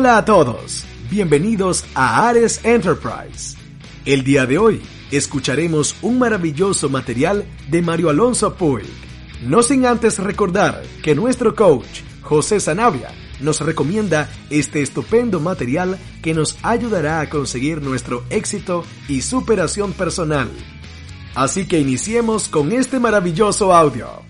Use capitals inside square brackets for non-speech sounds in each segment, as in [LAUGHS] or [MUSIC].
Hola a todos, bienvenidos a Ares Enterprise. El día de hoy escucharemos un maravilloso material de Mario Alonso Puig. No sin antes recordar que nuestro coach, José Sanabria, nos recomienda este estupendo material que nos ayudará a conseguir nuestro éxito y superación personal. Así que iniciemos con este maravilloso audio.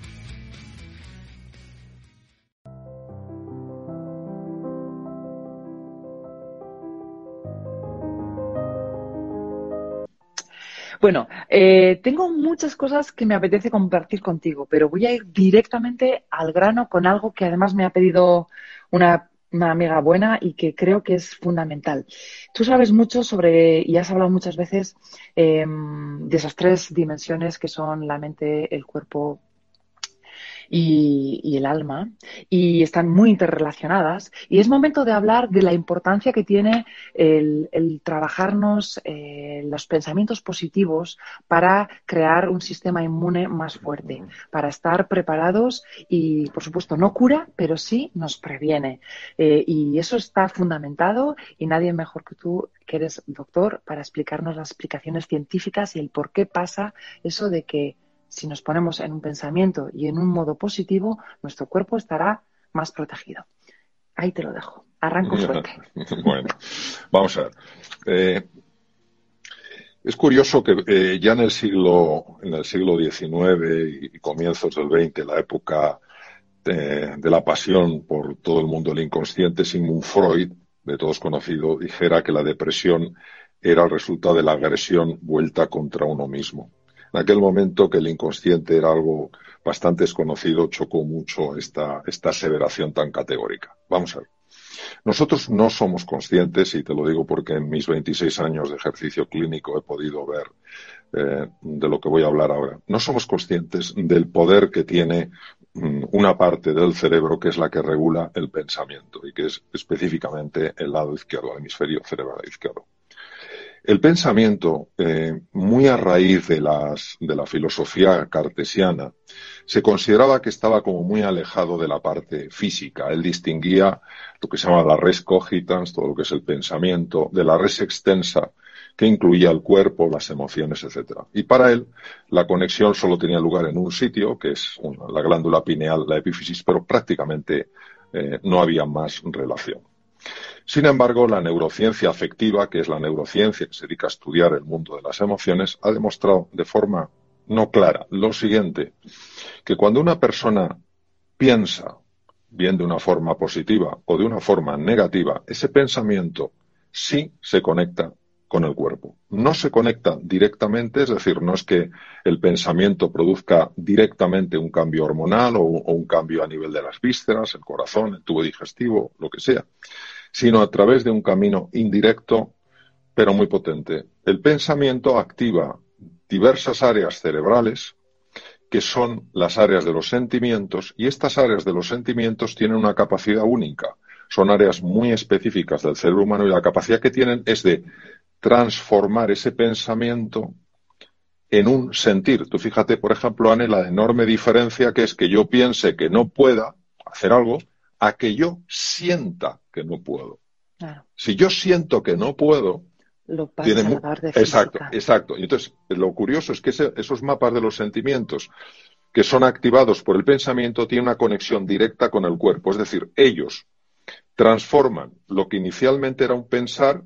Bueno, eh, tengo muchas cosas que me apetece compartir contigo, pero voy a ir directamente al grano con algo que además me ha pedido una, amiga buena y que creo que es fundamental. Tú sabes mucho sobre, y has hablado muchas veces em, de esas tres dimensiones que son la mente, el cuerpo y, el alma y están muy interrelacionadas y es momento de hablar de la importancia que tiene el, trabajarnos eh, los pensamientos positivos para crear un sistema inmune más fuerte, para estar preparados y, por supuesto, no cura, pero sí nos previene. Eh, y eso está fundamentado y nadie mejor que tú que eres doctor para explicarnos las explicaciones científicas y el por qué pasa eso de que si nos ponemos en un pensamiento y en un modo positivo, nuestro cuerpo estará más protegido. Ahí te lo dejo. Arranco [LAUGHS] fuerte. bueno, vamos a ver. Eh, es curioso que eh, ya en el siglo en el siglo XIX y comienzos del XX, la época de, de, la pasión por todo el mundo del inconsciente, Sigmund Freud, de todos conocido, dijera que la depresión era el resultado de la agresión vuelta contra uno mismo. En aquel momento que el inconsciente era algo bastante desconocido, chocó mucho esta, esta aseveración tan categórica. Vamos a ver. Nosotros no somos conscientes, y te lo digo porque en mis 26 años de ejercicio clínico he podido ver eh, de lo que voy a hablar ahora, no somos conscientes del poder que tiene mm, una parte del cerebro que es la que regula el pensamiento y que es específicamente el lado izquierdo, el hemisferio cerebral izquierdo. El pensamiento, eh, muy a raíz de, las, de la filosofía cartesiana, se consideraba que estaba como muy alejado de la parte física. Él distinguía lo que se llama la res cogitans, todo lo que es el pensamiento, de la res extensa, que incluía el cuerpo, las emociones, etc. Y para él, la conexión solo tenía lugar en un sitio, que es la glándula pineal, la epífisis, pero prácticamente eh, no había más relación. Sin embargo, la neurociencia afectiva, que es la neurociencia que se dedica a estudiar el mundo de las emociones, ha demostrado de forma no clara lo siguiente, que cuando una persona piensa bien de una forma positiva o de una forma negativa, ese pensamiento sí se conecta con el cuerpo. No se conecta directamente, es decir, no es que el pensamiento produzca directamente un cambio hormonal o, un cambio a nivel de las vísceras, el corazón, el tubo digestivo, lo que sea, sino a través de un camino indirecto, pero muy potente. El pensamiento activa diversas áreas cerebrales, que son las áreas de los sentimientos, y estas áreas de los sentimientos tienen una capacidad única. Son áreas muy específicas del cerebro humano y la capacidad que tienen es de transformar ese pensamiento en un sentir. Tú fíjate, por ejemplo, Anne, la enorme diferencia que es que yo piense que no pueda hacer algo a que yo sienta que no puedo. Si yo siento que no puedo, lo tiene de Exacto, exacto. Y entonces, lo curioso es que esos mapas de los sentimientos que son activados por el pensamiento tienen una conexión directa con el cuerpo. Es decir, ellos transforman lo que inicialmente era un pensar,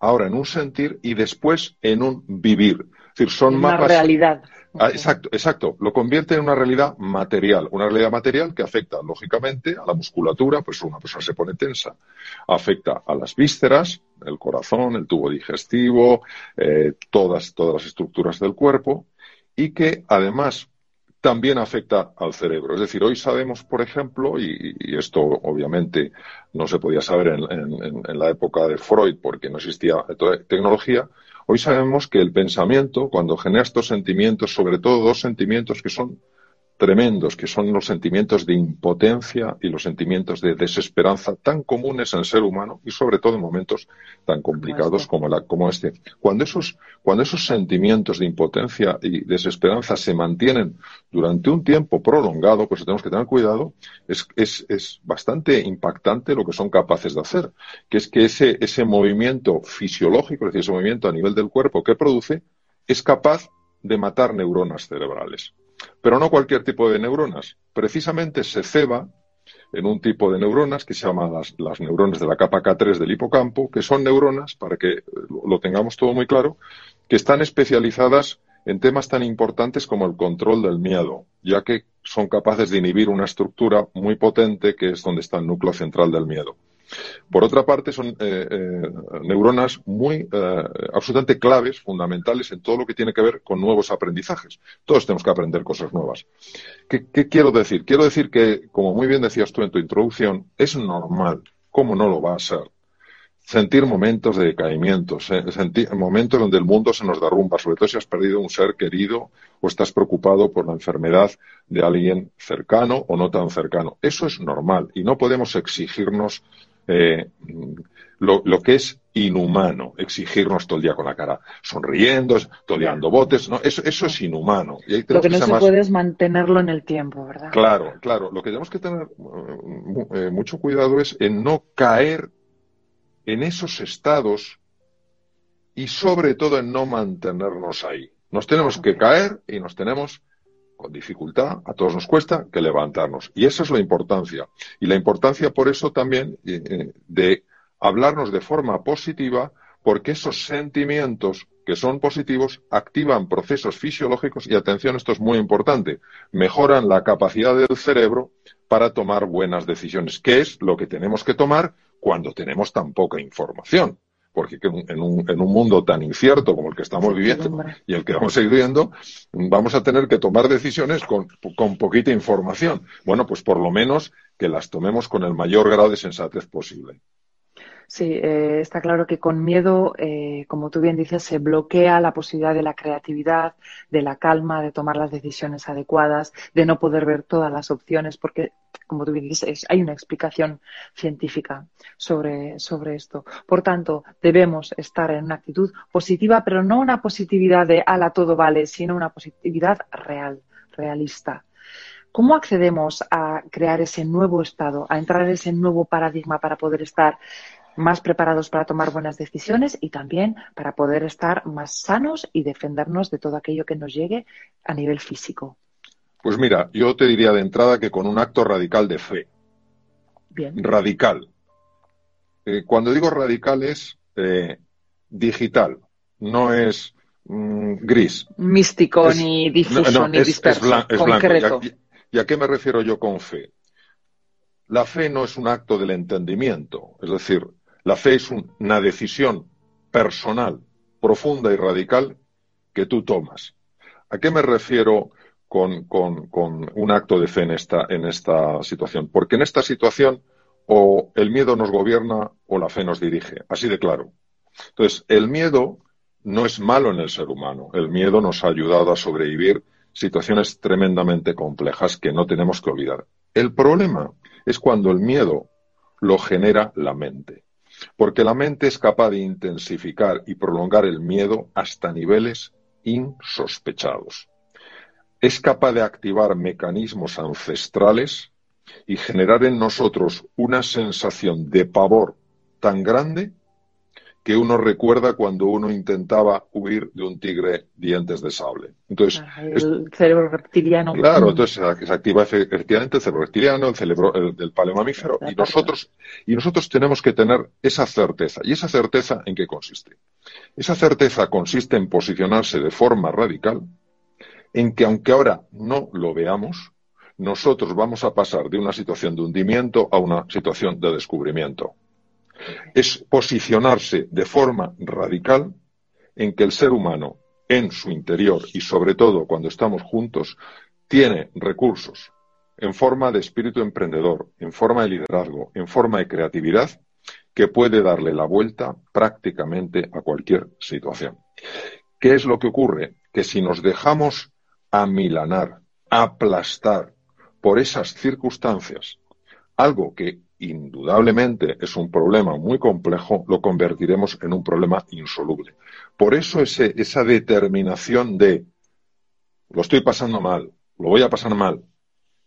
ahora en un sentir y después en un vivir. Es decir, son mapas. realidad. Ah, exacto, exacto. Lo convierte en una realidad material. Una realidad material que afecta, lógicamente, a la musculatura, pues una persona se pone tensa. Afecta a las vísceras, el corazón, el tubo digestivo, eh, todas, todas las estructuras del cuerpo, y que además también afecta al cerebro. Es decir, hoy sabemos, por ejemplo, y, esto obviamente no se podía saber en, la época de Freud porque no existía tecnología, Hoy sabemos que el pensamiento, cuando genera estos sentimientos, sobre todo dos sentimientos que son tremendos, que son los sentimientos de impotencia y los sentimientos de desesperanza tan comunes en el ser humano y sobre todo en momentos tan complicados como, la, como este. Cuando esos, cuando esos sentimientos de impotencia y desesperanza se mantienen durante un tiempo prolongado, pues tenemos que tener cuidado, es, es, es bastante impactante lo que son capaces de hacer, que es que ese, ese movimiento fisiológico, es decir, ese movimiento a nivel del cuerpo que produce, es capaz de matar neuronas cerebrales. Pero no cualquier tipo de neuronas. Precisamente se ceba en un tipo de neuronas que se llaman las, neuronas de la capa K3 del hipocampo, que son neuronas, para que lo tengamos todo muy claro, que están especializadas en temas tan importantes como el control del miedo, ya que son capaces de inhibir una estructura muy potente que es donde está el núcleo central del miedo. Por otra parte, son eh, eh, neuronas muy eh, absolutamente claves, fundamentales en todo lo que tiene que ver con nuevos aprendizajes. Todos tenemos que aprender cosas nuevas. ¿Qué, quiero decir? Quiero decir que, como muy bien decías tú en tu introducción, es normal, ¿cómo no lo va a ser? Sentir momentos de decaimiento, sentir momentos donde el mundo se nos derrumba, sobre todo si has perdido un ser querido o estás preocupado por la enfermedad de alguien cercano o no tan cercano. Eso es normal y no podemos exigirnos eh, lo, que es inhumano, exigirnos todo el día con la cara sonriendo, todo el botes, ¿no? Eso, eso es inhumano. lo que no se puede es mantenerlo en el tiempo, ¿verdad? Claro, claro. Lo que tenemos que tener eh, mucho cuidado es en no caer en esos estados y sobre todo en no mantenernos ahí. Nos tenemos que caer y nos tenemos con dificultad, a todos nos cuesta, que levantarnos. Y esa es la importancia. Y la importancia por eso también eh, eh, de hablarnos de forma positiva, porque esos sentimientos que son positivos activan procesos fisiológicos y atención, esto es muy importante, mejoran la capacidad del cerebro para tomar buenas decisiones, que es lo que tenemos que tomar cuando tenemos tan poca información porque en un, en un mundo tan incierto como el que estamos viviendo y el que vamos a ir viendo, vamos a tener que tomar decisiones con, con poquita información. Bueno, pues por lo menos que las tomemos con el mayor grado de sensatez posible. Sí, eh, está claro que con miedo, eh, como tú bien dices, se bloquea la posibilidad de la creatividad, de la calma, de tomar las decisiones adecuadas, de no poder ver todas las opciones, porque, como tú bien dices, hay una explicación científica sobre, sobre esto. Por tanto, debemos estar en una actitud positiva, pero no una positividad de ala todo vale, sino una positividad real, realista. ¿Cómo accedemos a crear ese nuevo estado, a entrar en ese nuevo paradigma para poder estar más preparados para tomar buenas decisiones y también para poder estar más sanos y defendernos de todo aquello que nos llegue a nivel físico. Pues mira, yo te diría de entrada que con un acto radical de fe. Bien. Radical. Eh, cuando digo radical es eh, digital, no es mm, gris. Místico, ni difuso, ni disperso. Es, concreto. ¿Y a qué me refiero yo con fe? La fe no es un acto del entendimiento, es decir, la fe es una decisión personal, profunda y radical que tú tomas. ¿A qué me refiero con, un acto de fe en esta, en esta situación? Porque en esta situación o el miedo nos gobierna o la fe nos dirige, así de claro. Entonces, el miedo no es malo en el ser humano. El miedo nos ha ayudado a sobrevivir situaciones tremendamente complejas que no tenemos que olvidar. El problema es cuando el miedo lo genera la mente porque la mente es capaz de intensificar y prolongar el miedo hasta niveles insospechados. Es capaz de activar mecanismos ancestrales y generar en nosotros una sensación de pavor tan grande que uno recuerda cuando uno intentaba huir de un tigre dientes de sable. Entonces, el cerebro reptiliano. Claro, entonces se activa efectivamente el cerebro reptiliano, el cerebro del paleomamífero, y nosotros, y nosotros tenemos que tener esa certeza. ¿Y esa certeza en qué consiste? Esa certeza consiste en posicionarse de forma radical, en que aunque ahora no lo veamos, nosotros vamos a pasar de una situación de hundimiento a una situación de descubrimiento es posicionarse de forma radical en que el ser humano en su interior y sobre todo cuando estamos juntos tiene recursos en forma de espíritu emprendedor, en forma de liderazgo, en forma de creatividad que puede darle la vuelta prácticamente a cualquier situación. ¿Qué es lo que ocurre? Que si nos dejamos amilanar, aplastar por esas circunstancias, algo que indudablemente es un problema muy complejo, lo convertiremos en un problema insoluble. Por eso esa determinación de lo estoy pasando mal, lo voy a pasar mal,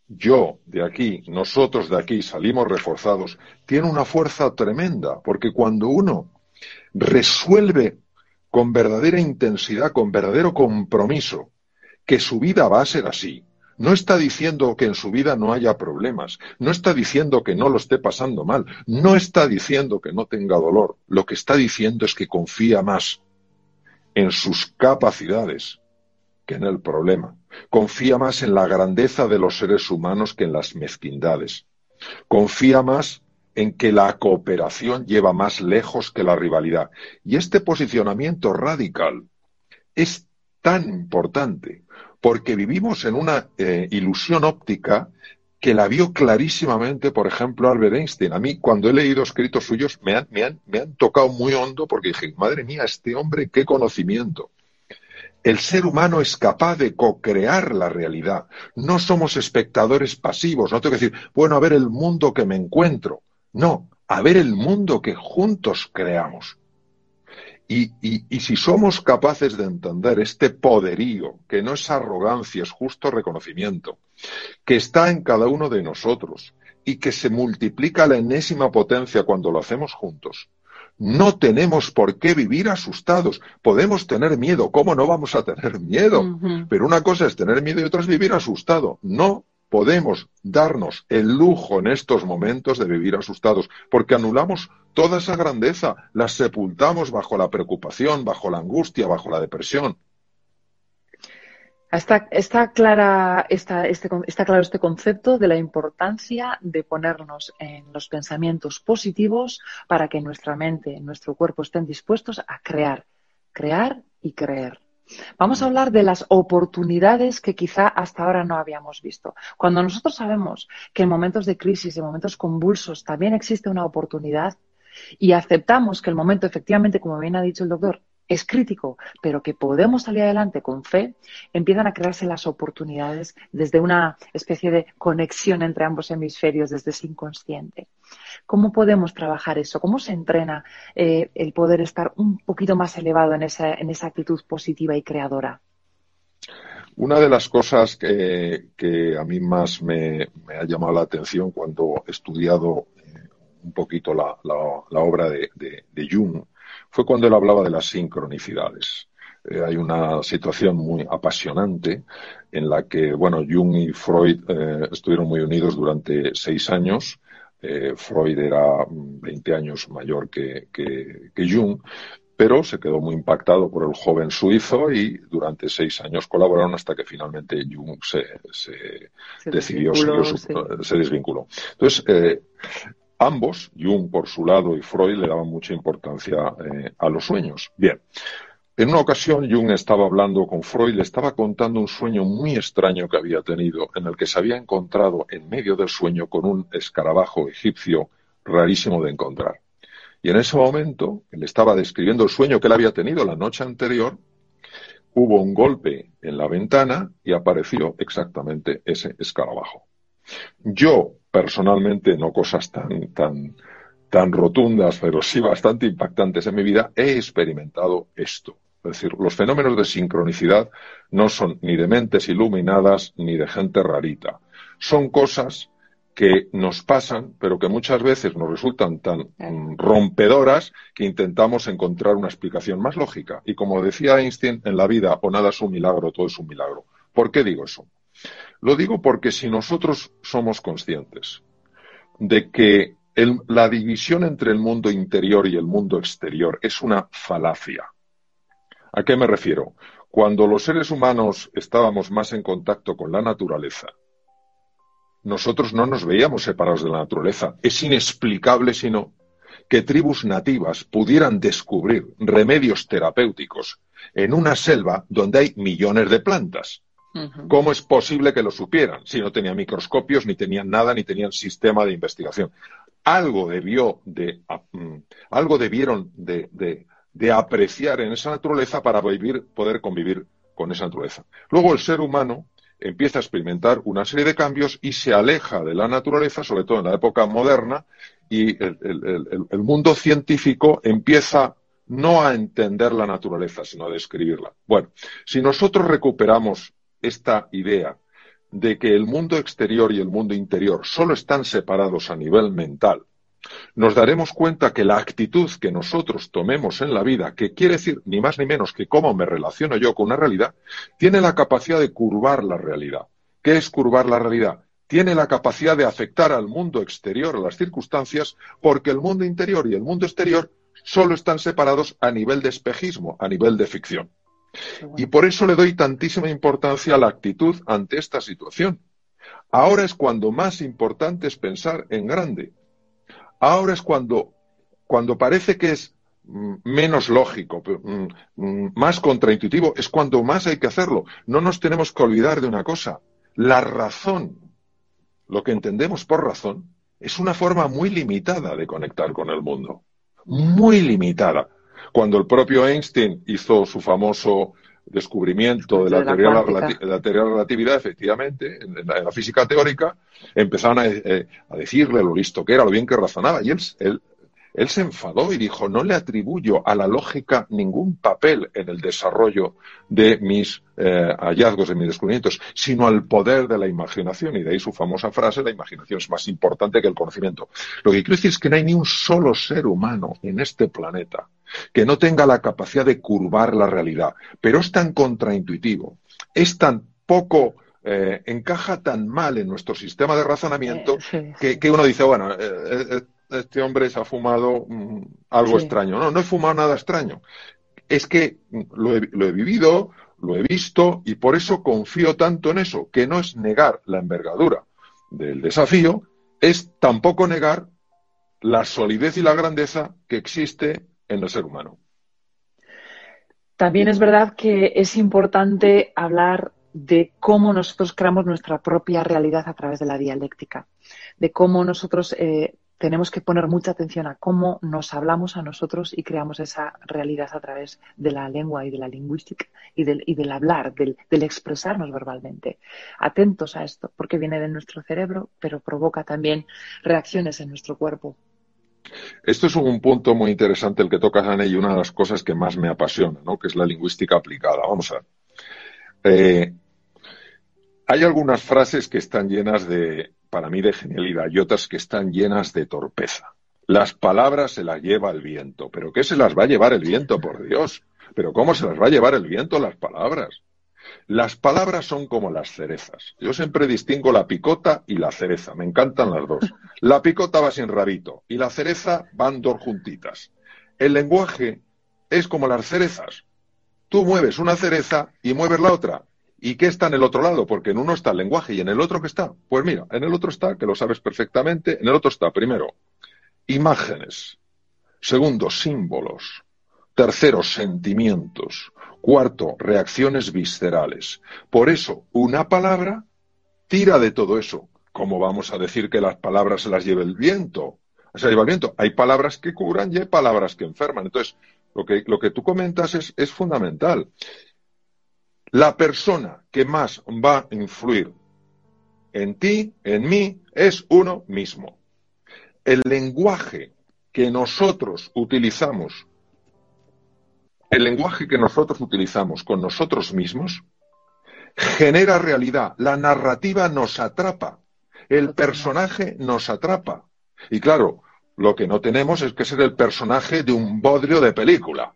yo de aquí, nosotros de aquí salimos reforzados, tiene una fuerza tremenda, porque cuando uno resuelve con verdadera intensidad, con verdadero compromiso, que su vida va a ser así, no está diciendo que en su vida no haya problemas, no está diciendo que no lo esté pasando mal, no está diciendo que no tenga dolor, lo que está diciendo es que confía más en sus capacidades que en el problema, confía más en la grandeza de los seres humanos que en las mezquindades, confía más en que la cooperación lleva más lejos que la rivalidad. Y este posicionamiento radical es tan importante porque vivimos en una eh, ilusión óptica que la vio clarísimamente, por ejemplo, Albert Einstein. A mí, cuando he leído escritos suyos, me han, me han, me han tocado muy hondo porque dije, madre mía, este hombre, qué conocimiento. El ser humano es capaz de co-crear la realidad. No somos espectadores pasivos. No tengo que decir, bueno, a ver el mundo que me encuentro. No, a ver el mundo que juntos creamos. Y, si somos capaces de entender este poderío, que no es arrogancia, es justo reconocimiento, que está en cada uno de nosotros y que se multiplica a la enésima potencia cuando lo hacemos juntos, no tenemos por qué vivir asustados. Podemos tener miedo. ¿Cómo no vamos a tener miedo? Pero una cosa es tener miedo y otra es vivir asustado. No podemos darnos el lujo en estos momentos de vivir asustados, porque anulamos toda esa grandeza, la sepultamos bajo la preocupación, bajo la angustia, bajo la depresión. Está, este, claro este concepto de la importancia de ponernos en los pensamientos positivos para que nuestra mente, nuestro cuerpo estén dispuestos a crear, crear y creer. Vamos a hablar de las oportunidades que quizá hasta ahora no habíamos visto. Cuando nosotros sabemos que en momentos de crisis, en momentos convulsos, también existe una oportunidad y aceptamos que el momento, efectivamente, como bien ha dicho el doctor, es crítico, pero que podemos salir adelante con fe, empiezan a crearse las oportunidades desde una especie de conexión entre ambos hemisferios, desde ese inconsciente. ¿Cómo podemos trabajar eso? ¿Cómo se entrena eh, el poder estar un poquito más elevado en esa, en esa actitud positiva y creadora? Una de las cosas que, a mí más me, ha llamado la atención cuando he estudiado eh, un poquito la, obra de, de Jung fue cuando él hablaba de las sincronicidades. Eh, hay una situación muy apasionante en la que, bueno, Jung y Freud eh, estuvieron muy unidos durante seis años. Eh, Freud era 20 años mayor que, Jung, pero se quedó muy impactado por el joven suizo y durante seis años colaboraron hasta que finalmente Jung se, decidió, se desvinculó. Entonces, Ambos, Jung por su lado y Freud, le daban mucha importancia eh, a los sueños. Bien, en una ocasión Jung estaba hablando con Freud, le estaba contando un sueño muy extraño que había tenido, en el que se había encontrado en medio del sueño con un escarabajo egipcio rarísimo de encontrar. Y en ese momento, le estaba describiendo el sueño que él había tenido la noche anterior, hubo un golpe en la ventana y apareció exactamente ese escarabajo. Yo, personalmente, no cosas tan, tan, tan rotundas, pero sí bastante impactantes en mi vida, he experimentado esto. Es decir, los fenómenos de sincronicidad no son ni de mentes iluminadas ni de gente rarita. Son cosas que nos pasan, pero que muchas veces nos resultan tan rompedoras que intentamos encontrar una explicación más lógica. Y como decía Einstein, en la vida o nada es un milagro, todo es un milagro. ¿Por qué digo eso? Lo digo porque si nosotros somos conscientes de que la división entre el mundo interior y el mundo exterior es una falacia. ¿A qué me refiero? Cuando los seres humanos estábamos más en contacto con la naturaleza, nosotros no nos veíamos separados de la naturaleza. Es inexplicable, sino que tribus nativas pudieran descubrir remedios terapéuticos en una selva donde hay millones de plantas. ¿Cómo es posible que lo supieran si no tenían microscopios, ni tenían nada, ni tenían sistema de investigación? Algo debió de, mm, algo debieron de, apreciar en esa naturaleza para vivir, poder convivir con esa naturaleza. Luego el ser humano empieza a experimentar una serie de cambios y se aleja de la naturaleza, sobre todo en la época moderna, y el, mundo científico empieza no a entender la naturaleza, sino a describirla. Bueno, si nosotros recuperamos esta idea de que el mundo exterior y el mundo interior solo están separados a nivel mental, nos daremos cuenta que la actitud que nosotros tomemos en la vida, que quiere decir ni más ni menos que cómo me relaciono yo con una realidad, tiene la capacidad de curvar la realidad. ¿Qué es curvar la realidad? Tiene la capacidad de afectar al mundo exterior, a las circunstancias, porque el mundo interior y el mundo exterior solo están separados a nivel de espejismo, a nivel de ficción. Y por eso le doy tantísima importancia a la actitud ante esta situación. Ahora es cuando más importante es pensar en grande. Ahora es cuando, cuando parece que es mm, menos lógico, mm, mm, más contraintuitivo, es cuando más hay que hacerlo. No nos tenemos que olvidar de una cosa. La razón, lo que entendemos por razón, es una forma muy limitada de conectar con el mundo. Muy limitada. Cuando el propio Einstein hizo su famoso descubrimiento de la, teoría, de la, teoría de la relatividad, efectivamente, en, la, física teórica, empezaron eh, a, decirle lo listo que era, lo bien que razonaba, y él, él, él, se enfadó y dijo, no le atribuyo a la lógica ningún papel en el desarrollo de mis eh, hallazgos, de mis descubrimientos, sino al poder de la imaginación, y de ahí su famosa frase, la imaginación es más importante que el conocimiento. Lo que quiero decir es que no hay ni un solo ser humano en este planeta que no tenga la capacidad de curvar la realidad, pero es tan contraintuitivo, es tan poco, eh, encaja tan mal en nuestro sistema de razonamiento eh, que, uno dice, bueno, eh, este hombre se ha fumado mm, algo extraño. No, no he fumado nada extraño. Es que lo he, lo he vivido, lo he visto y por eso confío tanto en eso, que no es negar la envergadura del desafío, es tampoco negar la solidez y la grandeza que existe en el ser humano. También es verdad que es importante hablar de cómo nosotros creamos nuestra propia realidad a través de la dialéctica, de cómo nosotros eh, tenemos que poner mucha atención a cómo nos hablamos a nosotros y creamos esa realidad a través de la lengua y de la lingüística y del, hablar, del, del, expresarnos verbalmente. Atentos a esto, porque viene de nuestro cerebro, pero provoca también reacciones en nuestro cuerpo. Esto es un punto muy interesante el que tocas, Ana, y una de las cosas que más me apasiona, ¿no? que es la lingüística aplicada. Vamos a ver. Eh, hay algunas frases que están llenas de, para mí, de genialidad y otras que están llenas de torpeza. Las palabras se las lleva el viento. ¿Pero qué se las va a llevar el viento, por Dios? ¿Pero cómo se las va a llevar el viento las palabras? Las palabras son como las cerezas. Yo siempre distingo la picota y la cereza. Me encantan las dos. La picota va sin rabito y la cereza van dos juntitas. El lenguaje es como las cerezas. Tú mueves una cereza y mueves la otra. ¿Y qué está en el otro lado? Porque en uno está el lenguaje y en el otro ¿qué está? Pues mira, en el otro está, que lo sabes perfectamente, en el otro está, primero, imágenes. Segundo, símbolos. Tercero, sentimientos. Cuarto, reacciones viscerales. Por eso, una palabra tira de todo eso. ¿Cómo vamos a decir que las palabras se las lleve el viento? Se lleva el viento. Hay palabras que curan y hay palabras que enferman. Entonces, lo que, lo que tú comentas es, es fundamental. La persona que más va a influir en ti, en mí, es uno mismo. El lenguaje que nosotros utilizamos el lenguaje que nosotros utilizamos con nosotros mismos genera realidad. La narrativa nos atrapa. El personaje nos atrapa. Y claro, lo que no tenemos es que ser el personaje de un bodrio de película.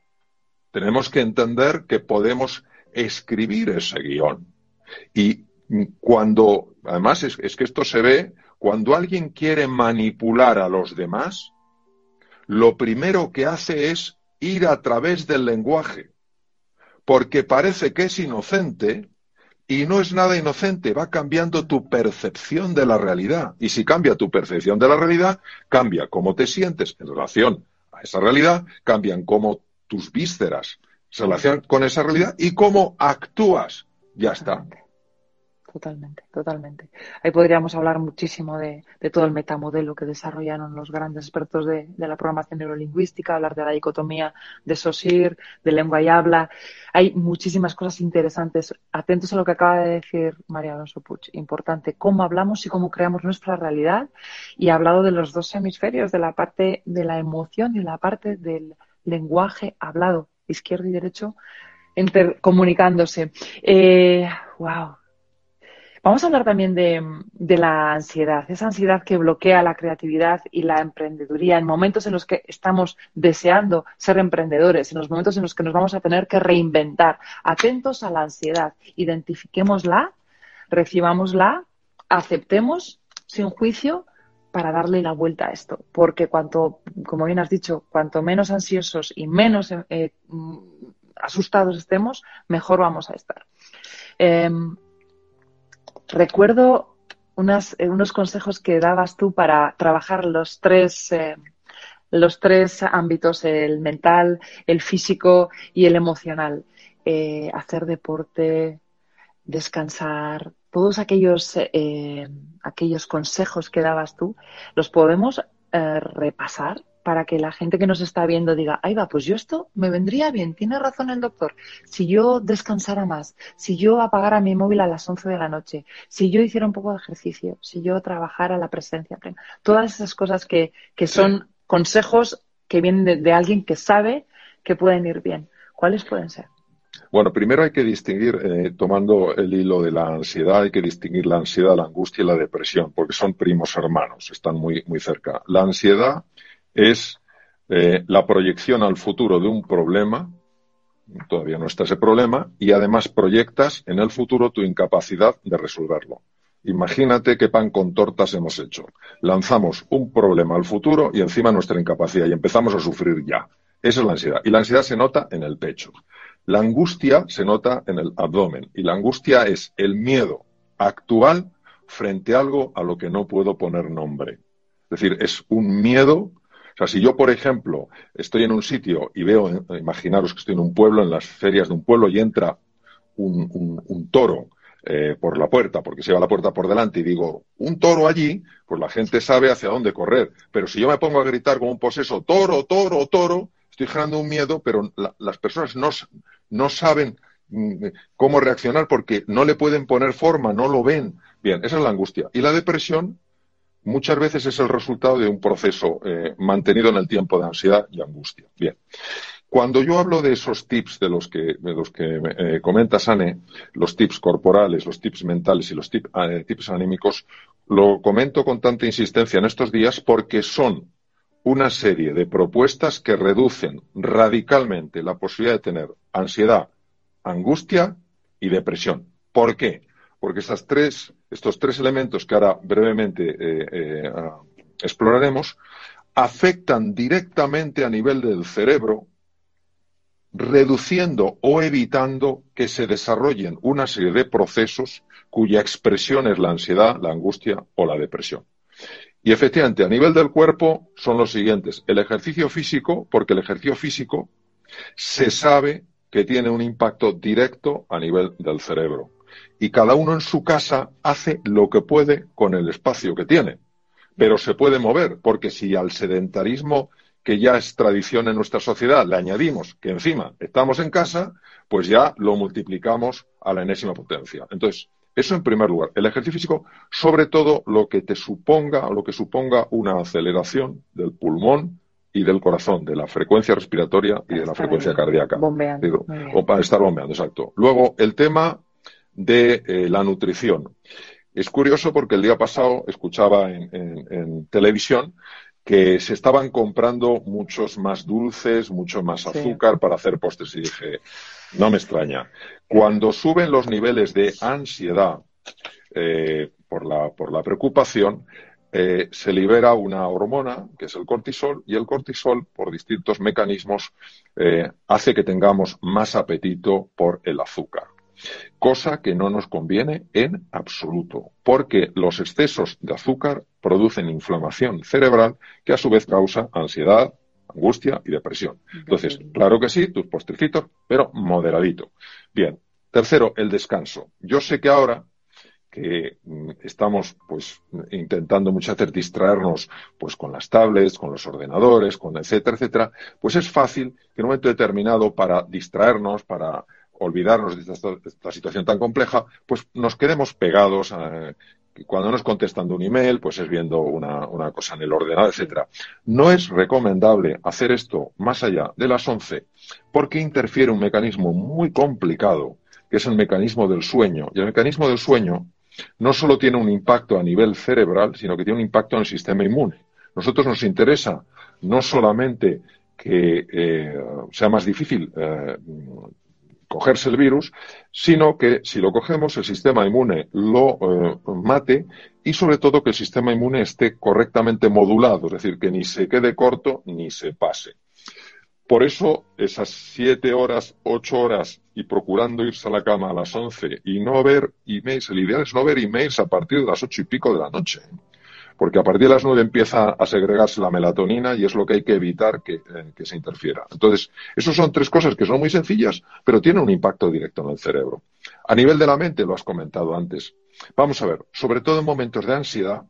Tenemos que entender que podemos escribir ese guion. Y cuando, además es, es que esto se ve, cuando alguien quiere manipular a los demás, lo primero que hace es ir a través del lenguaje, porque parece que es inocente y no es nada inocente, va cambiando tu percepción de la realidad. Y si cambia tu percepción de la realidad, cambia cómo te sientes en relación a esa realidad, cambian cómo tus vísceras se relacionan con esa realidad y cómo actúas. Ya está. totalmente, totalmente. Ahí podríamos hablar muchísimo de, todo el metamodelo que desarrollaron los grandes expertos de, la programación neurolingüística, hablar de la dicotomía de SOSIR, de lengua y habla. Hay muchísimas cosas interesantes. Atentos a lo que acaba de decir María Alonso Puch. Importante, cómo hablamos y cómo creamos nuestra realidad. Y ha hablado de los dos hemisferios, de la parte de la emoción y la parte del lenguaje hablado, izquierdo y derecho, intercomunicándose. Eh, wow, Vamos a hablar también de, la ansiedad, esa ansiedad que bloquea la creatividad y la emprendeduría en momentos en los que estamos deseando ser emprendedores, en los momentos en los que nos vamos a tener que reinventar. Atentos a la ansiedad, identifiquémosla, recibámosla, aceptemos sin juicio para darle la vuelta a esto, porque cuanto, como bien has dicho, cuanto menos ansiosos y menos eh, mm, asustados estemos, mejor vamos a estar. Em, recuerdo eh, unos consejos que dabas tú para trabajar los tres, eh, los tres ámbitos, el mental, el físico y el emocional. Eh, hacer deporte, descansar, todos aquellos, aquellos consejos que dabas tú, los podemos repasar para que la gente que nos está viendo diga, ay va, pues yo esto me vendría bien, tiene razón el doctor. Si yo descansara más, si yo apagara mi móvil a las 11 de la noche, si yo hiciera un poco de ejercicio, si yo trabajara la presencia plena, todas esas cosas que, que son consejos que vienen de, alguien que sabe que pueden ir bien. ¿Cuáles pueden ser? Bueno, primero hay que distinguir, eh, tomando el hilo de la ansiedad, hay que distinguir la ansiedad, la angustia y la depresión, porque son primos hermanos, están muy, muy cerca. La ansiedad es eh, la proyección al futuro de un problema, todavía no está ese problema, y además proyectas en el futuro tu incapacidad de resolverlo. Imagínate qué pan con tortas hemos hecho. Lanzamos un problema al futuro y encima nuestra incapacidad y empezamos a sufrir ya. Esa es la ansiedad. Y la ansiedad se nota en el pecho. La angustia se nota en el abdomen. Y la angustia es el miedo actual frente a algo a lo que no puedo poner nombre. Es decir, es un miedo o sea, si yo, por ejemplo, estoy en un sitio y veo, eh, imaginaros que estoy en un pueblo, en las ferias de un pueblo, y entra un, toro eh, por la puerta, porque se va la puerta por delante y digo, un toro allí, pues la gente sabe hacia dónde correr. Pero si yo me pongo a gritar como un poseso, toro, toro, toro, estoy generando un miedo, pero las personas no, no saben mm, cómo reaccionar porque no le pueden poner forma, no lo ven. Bien, esa es la angustia. Y la depresión muchas veces es el resultado de un proceso eh, mantenido en el tiempo de ansiedad y angustia. Bien. Cuando yo hablo de esos tips de los que, de los que eh, comenta Sane, los tips corporales, los tips mentales y los eh, tips anímicos, lo comento con tanta insistencia en estos días porque son una serie de propuestas que reducen radicalmente la posibilidad de tener ansiedad, angustia y depresión. ¿Por qué? Porque estos tres elementos que ahora brevemente eh, eh, exploraremos, afectan directamente a nivel del cerebro, reduciendo o evitando que se desarrollen una serie de procesos cuya expresión es la ansiedad, la angustia o la depresión. Y efectivamente, a nivel del cuerpo son los siguientes. El ejercicio físico, porque el ejercicio físico se sabe que tiene un impacto directo a nivel del cerebro y cada uno en su casa hace lo que puede con el espacio que tiene. Pero se puede mover, porque si al sedentarismo que ya es tradición en nuestra sociedad le añadimos que encima estamos en casa, pues ya lo multiplicamos a la enésima potencia. Entonces, eso en primer lugar. El ejercicio físico, sobre todo lo que te suponga, lo que suponga una aceleración del pulmón y del corazón, de la frecuencia respiratoria y de la frecuencia cardíaca. Bombeando. o para estar bombeando, exacto. Luego, el tema de eh, la nutrición. Es curioso porque el día pasado escuchaba en, televisión que se estaban comprando muchos más dulces, mucho más azúcar para hacer postres. Y dije, no me extraña. Cuando suben los niveles de ansiedad eh, por, la, por la preocupación, eh, se libera una hormona, que es el cortisol, y el cortisol, por distintos mecanismos, hace que tengamos más apetito por el azúcar cosa que no nos conviene en absoluto, porque los excesos de azúcar producen inflamación cerebral que a su vez causa ansiedad, angustia y depresión. Entonces, claro que sí, tus postrecitos, pero moderadito. Bien. Tercero, el descanso. Yo sé que ahora que mm, estamos pues intentando muchas veces distraernos pues con las tablets, con los ordenadores, con etcétera, etcétera, pues es fácil que en un momento determinado para distraernos, para olvidarnos de esta, situación tan compleja, pues nos quedemos pegados a, cuando nos contestando un email, pues es viendo una, una, cosa en el ordenador, etcétera. No es recomendable hacer esto más allá de las 11 porque interfiere un mecanismo muy complicado, que es el mecanismo del sueño. Y el mecanismo del sueño no solo tiene un impacto a nivel cerebral, sino que tiene un impacto en el sistema inmune. Nosotros nos interesa no solamente que eh, sea más difícil eh, cogerse el virus, sino que si lo cogemos el sistema inmune lo eh, mate y sobre todo que el sistema inmune esté correctamente modulado, es decir, que ni se quede corto ni se pase. Por eso, esas siete horas, ocho horas y procurando irse a la cama a las once y no ver emails, el ideal es no ver emails a partir de las ocho y pico de la noche. Porque a partir de las nueve empieza a segregarse la melatonina y es lo que hay que evitar que, eh, se interfiera. Entonces, esas son tres cosas que son muy sencillas, pero tienen un impacto directo en el cerebro. A nivel de la mente, lo has comentado antes. Vamos a ver, sobre todo en momentos de ansiedad,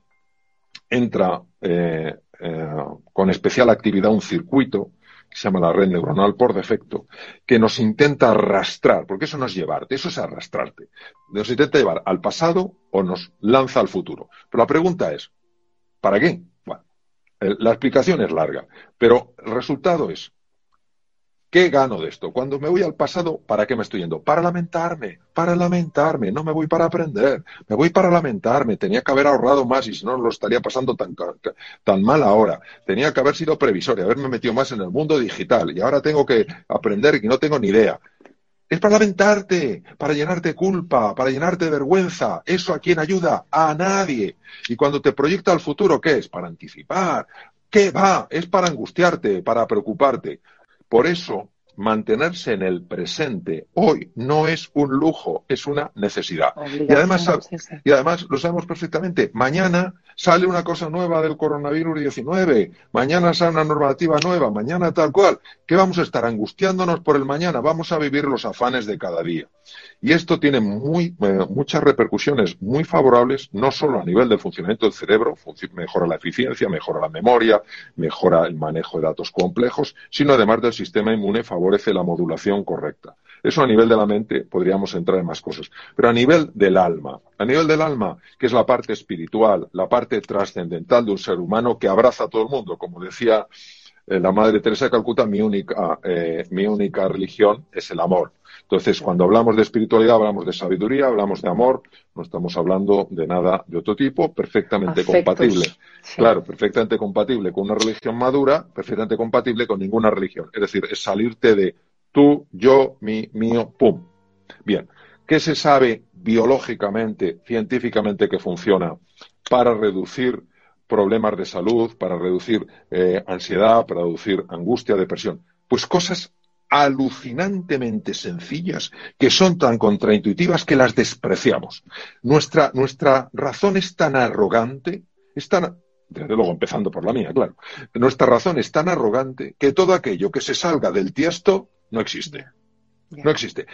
entra eh, eh, con especial actividad un circuito que se llama la red neuronal por defecto, que nos intenta arrastrar, porque eso no es llevarte, eso es arrastrarte. Nos intenta llevar al pasado o nos lanza al futuro. Pero la pregunta es, ¿para qué? Bueno, la explicación es larga, pero el resultado es, ¿Qué gano de esto? Cuando me voy al pasado, ¿para qué me estoy yendo? Para lamentarme, para lamentarme, no me voy para aprender, me voy para lamentarme, tenía que haber ahorrado más y si no lo estaría pasando tan, tan mal ahora, tenía que haber sido previsor y haberme metido más en el mundo digital y ahora tengo que aprender y no tengo ni idea. Es para lamentarte, para llenarte de culpa, para llenarte de vergüenza. ¿Eso a quién ayuda? A nadie. Y cuando te proyecta al futuro, ¿qué es? Para anticipar. ¿Qué va? Es para angustiarte, para preocuparte. Por eso, mantenerse en el presente hoy no es un lujo, es una necesidad. Y además, y además lo sabemos perfectamente. Mañana sale una cosa nueva del coronavirus 19, mañana sale una normativa nueva, mañana tal cual. ¿Qué vamos a estar angustiándonos por el mañana? Vamos a vivir los afanes de cada día. Y esto tiene muy, eh, muchas repercusiones muy favorables, no solo a nivel del funcionamiento del cerebro, mejora la eficiencia, mejora la memoria, mejora el manejo de datos complejos, sino además del sistema inmune favorece la modulación correcta. Eso a nivel de la mente podríamos entrar en más cosas. Pero a nivel del alma, a nivel del alma, que es la parte espiritual, la parte trascendental de un ser humano que abraza a todo el mundo, como decía eh, la Madre Teresa de Calcuta, mi única, eh, mi única religión es el amor. Entonces, cuando hablamos de espiritualidad, hablamos de sabiduría, hablamos de amor, no estamos hablando de nada de otro tipo, perfectamente compatible. Claro, perfectamente compatible con una religión madura, perfectamente compatible con ninguna religión. Es decir, es salirte de tú, yo, mi, mío, pum. Bien, ¿qué se sabe biológicamente, científicamente que funciona para reducir problemas de salud, para reducir eh, ansiedad, para reducir angustia, depresión? Pues cosas alucinantemente sencillas que son tan contraintuitivas que las despreciamos. Nuestra, nuestra razón es tan arrogante, es tan, desde luego empezando por la mía, claro, nuestra razón es tan arrogante que todo aquello que se salga del tiesto no existe. No existe.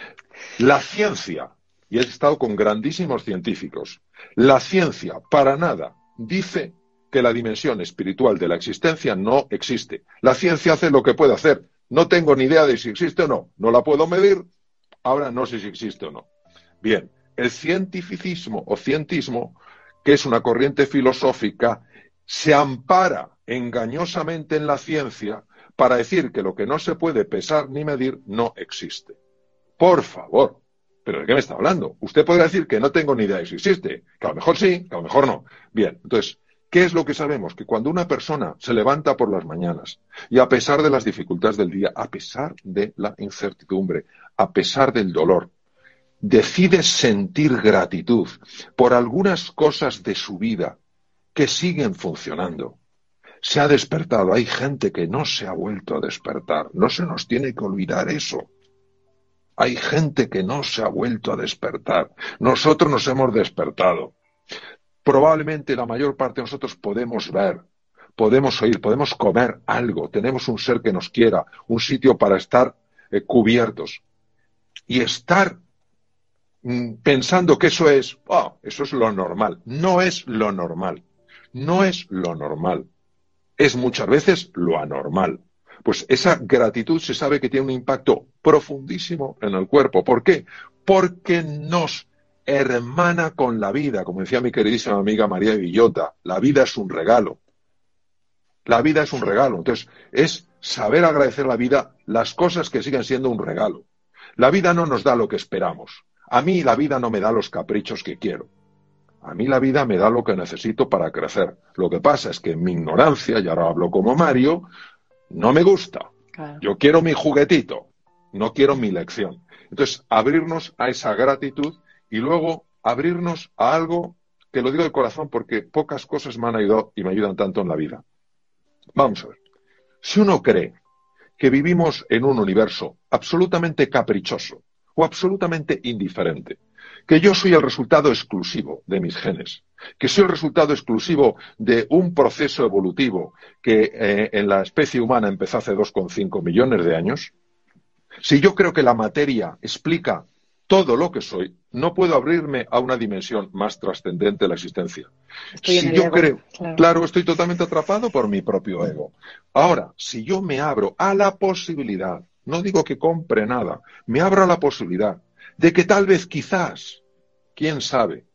La ciencia, y he estado con grandísimos científicos, la ciencia para nada dice que la dimensión espiritual de la existencia no existe. La ciencia hace lo que puede hacer, no tengo ni idea de si existe o no. No la puedo medir. Ahora no sé si existe o no. Bien, el cientificismo o cientismo, que es una corriente filosófica, se ampara engañosamente en la ciencia para decir que lo que no se puede pesar ni medir no existe. Por favor. ¿Pero de qué me está hablando? Usted podrá decir que no tengo ni idea de si existe, que a lo mejor sí, que a lo mejor no. Bien, entonces, ¿Qué es lo que sabemos? Que cuando una persona se levanta por las mañanas y a pesar de las dificultades del día, a pesar de la incertidumbre, a pesar del dolor, decide sentir gratitud por algunas cosas de su vida que siguen funcionando, se ha despertado. Hay gente que no se ha vuelto a despertar. No se nos tiene que olvidar eso. Hay gente que no se ha vuelto a despertar. Nosotros nos hemos despertado probablemente la mayor parte de nosotros podemos ver, podemos oír, podemos comer algo, tenemos un ser que nos quiera, un sitio para estar eh, cubiertos. Y estar mm, pensando que eso es, oh, eso es lo normal. No es lo normal. No es lo normal. Es muchas veces lo anormal. Pues esa gratitud se sabe que tiene un impacto profundísimo en el cuerpo. ¿Por qué? Porque nos hermana con la vida, como decía mi queridísima amiga María Villota, la vida es un regalo. La vida es un regalo. Entonces, es saber agradecer la vida las cosas que siguen siendo un regalo. La vida no nos da lo que esperamos. A mí la vida no me da los caprichos que quiero. A mí la vida me da lo que necesito para crecer. Lo que pasa es que mi ignorancia, y ahora hablo como Mario, no me gusta. Yo quiero mi juguetito, no quiero mi lección. Entonces, abrirnos a esa gratitud y luego abrirnos a algo que lo digo de corazón porque pocas cosas me han ayudado y me ayudan tanto en la vida. Vamos a ver. Si uno cree que vivimos en un universo absolutamente caprichoso o absolutamente indiferente, que yo soy el resultado exclusivo de mis genes, que soy el resultado exclusivo de un proceso evolutivo que eh, en la especie humana empezó hace 2,5 millones de años, si yo creo que la materia explica todo lo que soy, no puedo abrirme a una dimensión más trascendente de la existencia. si yo creo, claro. estoy totalmente atrapado por mi propio ego. Ahora, si yo me abro a la posibilidad, no digo que compre nada, me abro a la posibilidad de que tal vez quizás, quién sabe,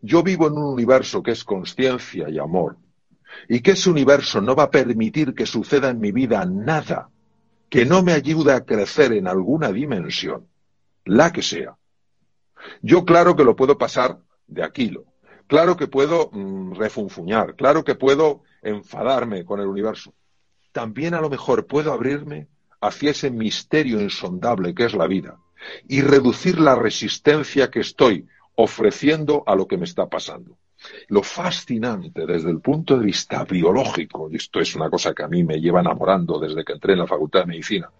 yo vivo en un universo que es conciencia y amor, y que ese universo no va a permitir que suceda en mi vida nada que no me ayude a crecer en alguna dimensión la que sea. Yo claro que lo puedo pasar de aquilo, claro que puedo mm, refunfuñar, claro que puedo enfadarme con el universo. También a lo mejor puedo abrirme hacia ese misterio insondable que es la vida y reducir la resistencia que estoy ofreciendo a lo que me está pasando. Lo fascinante desde el punto de vista biológico, y esto es una cosa que a mí me lleva enamorando desde que entré en la Facultad de Medicina,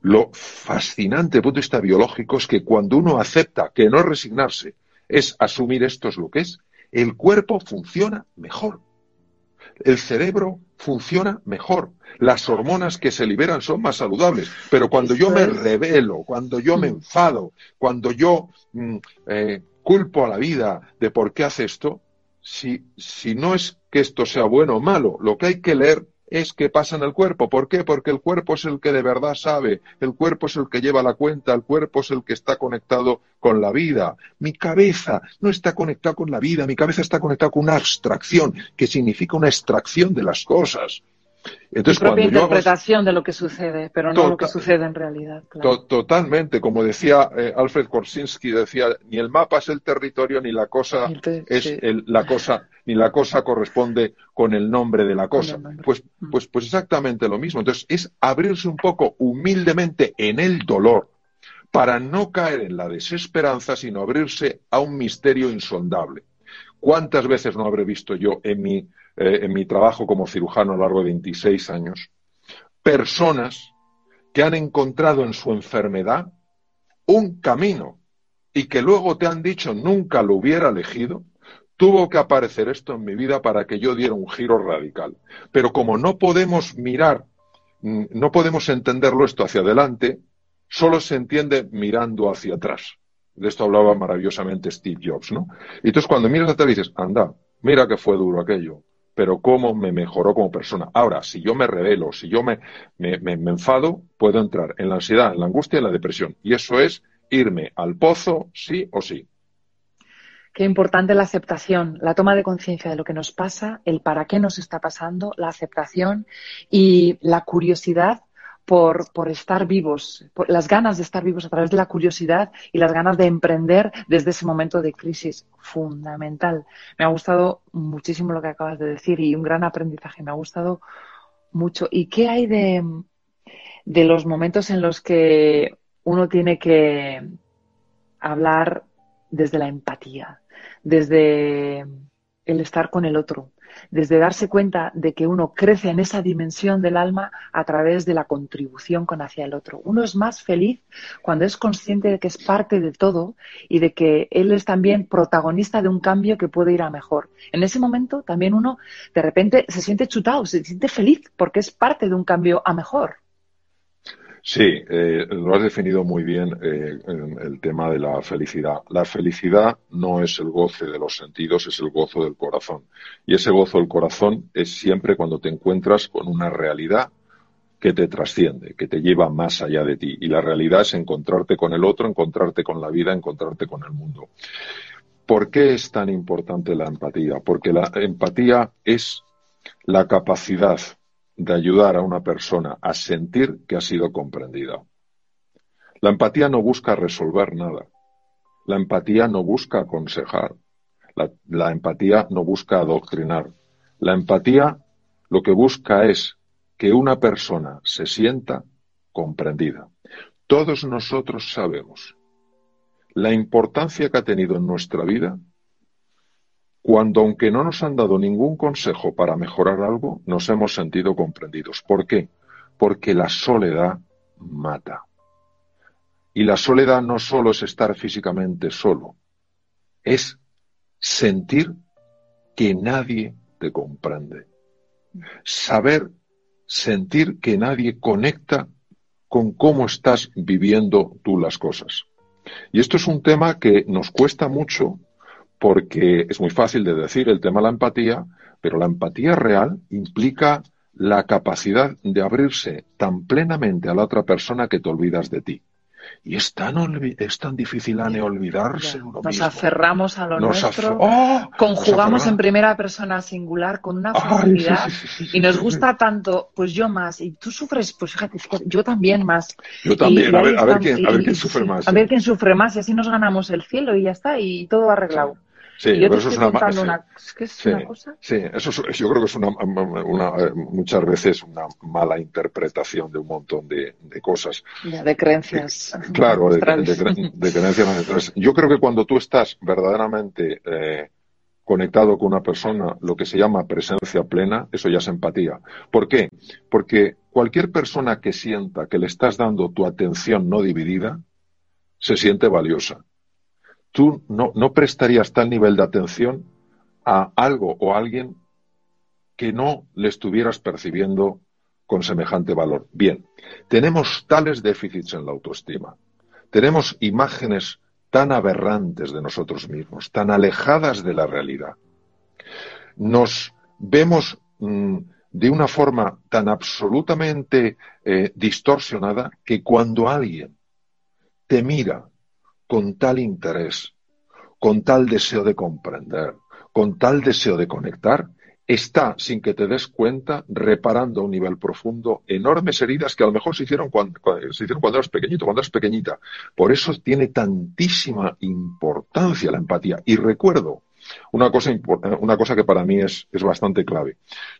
lo fascinante desde el punto de vista biológico es que cuando uno acepta que no resignarse es asumir esto es lo que es, el cuerpo funciona mejor. El cerebro funciona mejor. Las hormonas que se liberan son más saludables. Pero cuando yo me revelo, cuando yo me mm. enfado, cuando yo mm, eh, culpo a la vida de por qué hace esto, si, si no es que esto sea bueno o malo, lo que hay que leer es que pasa en el cuerpo. ¿Por qué? Porque el cuerpo es el que de verdad sabe, el cuerpo es el que lleva la cuenta, el cuerpo es el que está conectado con la vida. Mi cabeza no está conectada con la vida, mi cabeza está conectada con una abstracción, que significa una extracción de las cosas. Entonces, propia interpretación de lo que sucede, pero no lo que sucede en realidad. totalmente, como decía eh, Alfred Korsinski, decía, ni el mapa es el territorio, ni la cosa es la cosa, ni la cosa corresponde con el nombre de la cosa. Pues, mm. pues, pues exactamente lo mismo. Entonces, es abrirse un poco humildemente en el dolor para no caer en la desesperanza, sino abrirse a un misterio insondable. ¿Cuántas veces no habré visto yo en mi eh, en mi trabajo como cirujano a lo largo de 26 años, personas que han encontrado en su enfermedad un camino y que luego te han dicho nunca lo hubiera elegido, tuvo que aparecer esto en mi vida para que yo diera un giro radical. Pero como no podemos mirar, mm, no podemos entenderlo esto hacia adelante, solo se entiende mirando hacia atrás. De esto hablaba maravillosamente Steve Jobs, ¿no? Y entonces cuando miras atrás dices, anda, mira que fue duro aquello, pero cómo me mejoró como persona. Ahora, si yo me revelo, si yo me, me, enfado, puedo entrar en la ansiedad, en la angustia, en la depresión. Y eso es irme al pozo, sí o sí. Qué importante la aceptación, la toma de conciencia de lo que nos pasa, el para qué nos está pasando, la aceptación y la curiosidad por, por estar vivos, por las ganas de estar vivos a través de la curiosidad y las ganas de emprender desde ese momento de crisis fundamental. Me ha gustado muchísimo lo que acabas de decir y un gran aprendizaje. Me ha gustado mucho. ¿Y qué hay de, de los momentos en los que uno tiene que hablar desde la empatía, desde el estar con el otro, desde darse cuenta de que uno crece en esa dimensión del alma a través de la contribución con hacia el otro. Uno es más feliz cuando es consciente de que es parte de todo y de que él es también protagonista de un cambio que puede ir a mejor. En ese momento también uno de repente se siente chutado, se siente feliz porque es parte de un cambio a mejor. Sí, eh, lo has definido muy bien eh, el tema de la felicidad. La felicidad no es el goce de los sentidos, es el gozo del corazón. Y ese gozo del corazón es siempre cuando te encuentras con una realidad que te trasciende, que te lleva más allá de ti. Y la realidad es encontrarte con el otro, encontrarte con la vida, encontrarte con el mundo. ¿Por qué es tan importante la empatía? Porque la empatía es la capacidad de ayudar a una persona a sentir que ha sido comprendida. La empatía no busca resolver nada. La empatía no busca aconsejar. La, empatía no busca adoctrinar. La empatía lo que busca es que una persona se sienta comprendida. Todos nosotros sabemos la importancia que ha tenido en nuestra vida cuando, aunque no nos han dado ningún consejo para mejorar algo, nos hemos sentido comprendidos. ¿Por qué? Porque la soledad mata. Y la soledad no solo es estar físicamente solo, es sentir que nadie te comprende. Saber, sentir que nadie conecta con cómo estás viviendo tú las cosas. Y esto es un tema que nos cuesta mucho porque es muy fácil de decir el tema de la empatía, pero la empatía real implica la capacidad de abrirse tan plenamente a la otra persona que te olvidas de ti. Y es tan, es tan difícil, Anne, olvidarse uno Nos aferramos a lo nuestro, ¡Oh! conjugamos en primera persona singular con una facilidad y nos gusta tanto, pues yo más, y tú sufres, pues fíjate, yo también más. Yo también, a, ver, a, ver, quién, a ver quién sufre más. A ver quién sufre más y así nos ganamos el cielo y ya está, y todo arreglado. Sí, pero eso es una, cosa? Sí, eso yo creo que es una, eh, muchas veces una mala interpretación de un montón de, cosas. de creencias. claro, de, creencias Yo creo que cuando tú estás verdaderamente eh, conectado con una persona, lo que se llama presencia plena, eso ya es empatía. ¿Por qué? Porque cualquier persona que sienta que le estás dando tu atención no dividida, se siente valiosa tú no, no prestarías tal nivel de atención a algo o a alguien que no le estuvieras percibiendo con semejante valor. Bien, tenemos tales déficits en la autoestima, tenemos imágenes tan aberrantes de nosotros mismos, tan alejadas de la realidad. Nos vemos mm, de una forma tan absolutamente eh, distorsionada que cuando alguien te mira con tal interés, con tal deseo de comprender, con tal deseo de conectar, está, sin que te des cuenta, reparando a un nivel profundo enormes heridas que a lo mejor se hicieron cuando, se hicieron cuando eras pequeñito, cuando eras pequeñita. Por eso tiene tantísima importancia la empatía. Y recuerdo una cosa, una cosa que para mí es, bastante clave.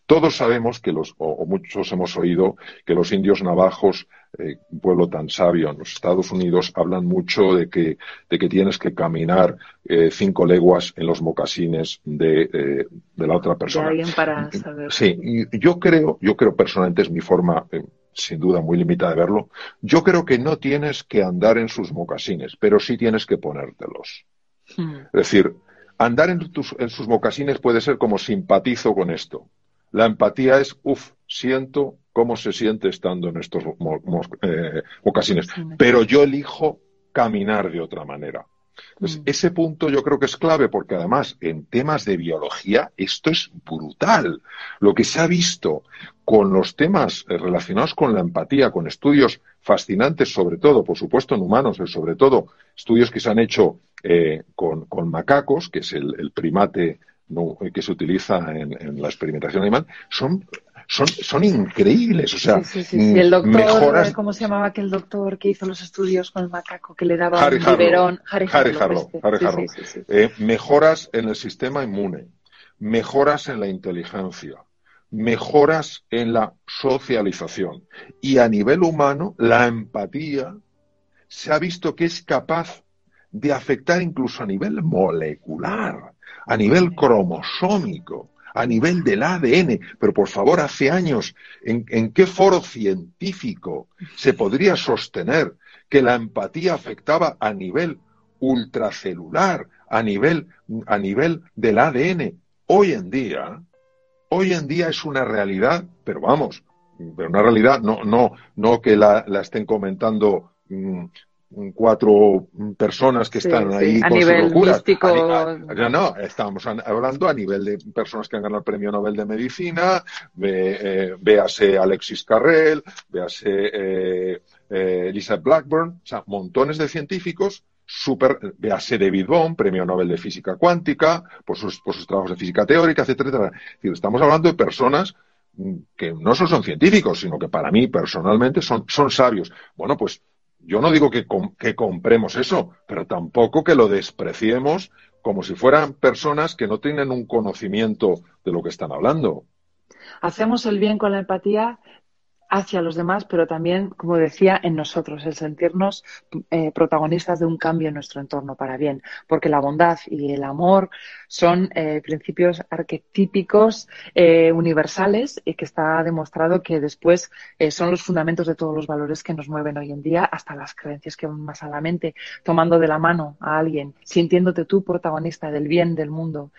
Todos sabemos que los, o, muchos hemos oído que los indios navajos, eh, un pueblo tan sabio en los Estados Unidos, hablan mucho de que, de que tienes que caminar eh, cinco leguas en los mocasines de, eh, de la otra persona. para saber. Sí, y yo creo, yo creo personalmente es mi forma sin duda muy limitada de verlo, yo creo que no tienes que andar en sus mocasines, pero sí tienes que ponértelos. Hmm. Es decir, Andar en, sus mocasines puede ser como simpatizo con esto. La empatía es, uff, siento cómo se siente estando en estos eh, mocasines, pero yo elijo caminar de otra manera. Mm. ese punto yo creo que es clave porque además en temas de biología esto es brutal. Lo que se ha visto con los temas eh, relacionados con la empatía, con estudios fascinantes, sobre todo, por supuesto, en humanos, pero sobre todo estudios que se han hecho eh, con, macacos, que es el, primate que se utiliza en, la experimentación animal, son son, son increíbles. O sea, sí, sí, sí, el doctor, ¿cómo se llamaba aquel doctor que hizo los estudios con el macaco que le daba un biberón? Harry, Harlow. Harry eh, mejoras en el sistema inmune, mejoras en la inteligencia, mejoras en la socialización. Y a nivel humano, la empatía se ha visto que es capaz de afectar incluso a nivel molecular, a nivel cromosómico a nivel del ADN. Pero por favor, hace años, ¿en, qué foro científico se podría sostener que la empatía afectaba a nivel ultracelular, a nivel, a nivel del ADN? Hoy en día, hoy en día es una realidad, pero vamos, pero una realidad, no, no, no que la, estén comentando mm, cuatro personas que están ahí a con nivel Místico... no, estamos hablando a nivel de personas que han ganado el premio Nobel de Medicina, ve, eh, véase Alexis Carrel, véase eh, eh, Lisa Blackburn, o sea, montones de científicos super, véase David Bohm, premio Nobel de Física Cuántica, por sus, por sus trabajos de física teórica, etcétera, etcétera. estamos hablando de personas mm, que no solo son científicos, sino que para mí personalmente son, son sabios. Bueno, pues yo no digo que, que compremos eso, pero tampoco que lo despreciemos como si fueran personas que no tienen un conocimiento de lo que están hablando. Hacemos el bien con la empatía hacia los demás, pero también, como decía, en nosotros, el sentirnos eh, protagonistas de un cambio en nuestro entorno para bien, porque la bondad y el amor son eh, principios arquetípicos eh, universales y que está demostrado que después son los fundamentos de todos los valores que nos mueven hoy en día, hasta las creencias que van más a la mente, tomando de la mano a alguien, sintiéndote tú protagonista del bien del mundo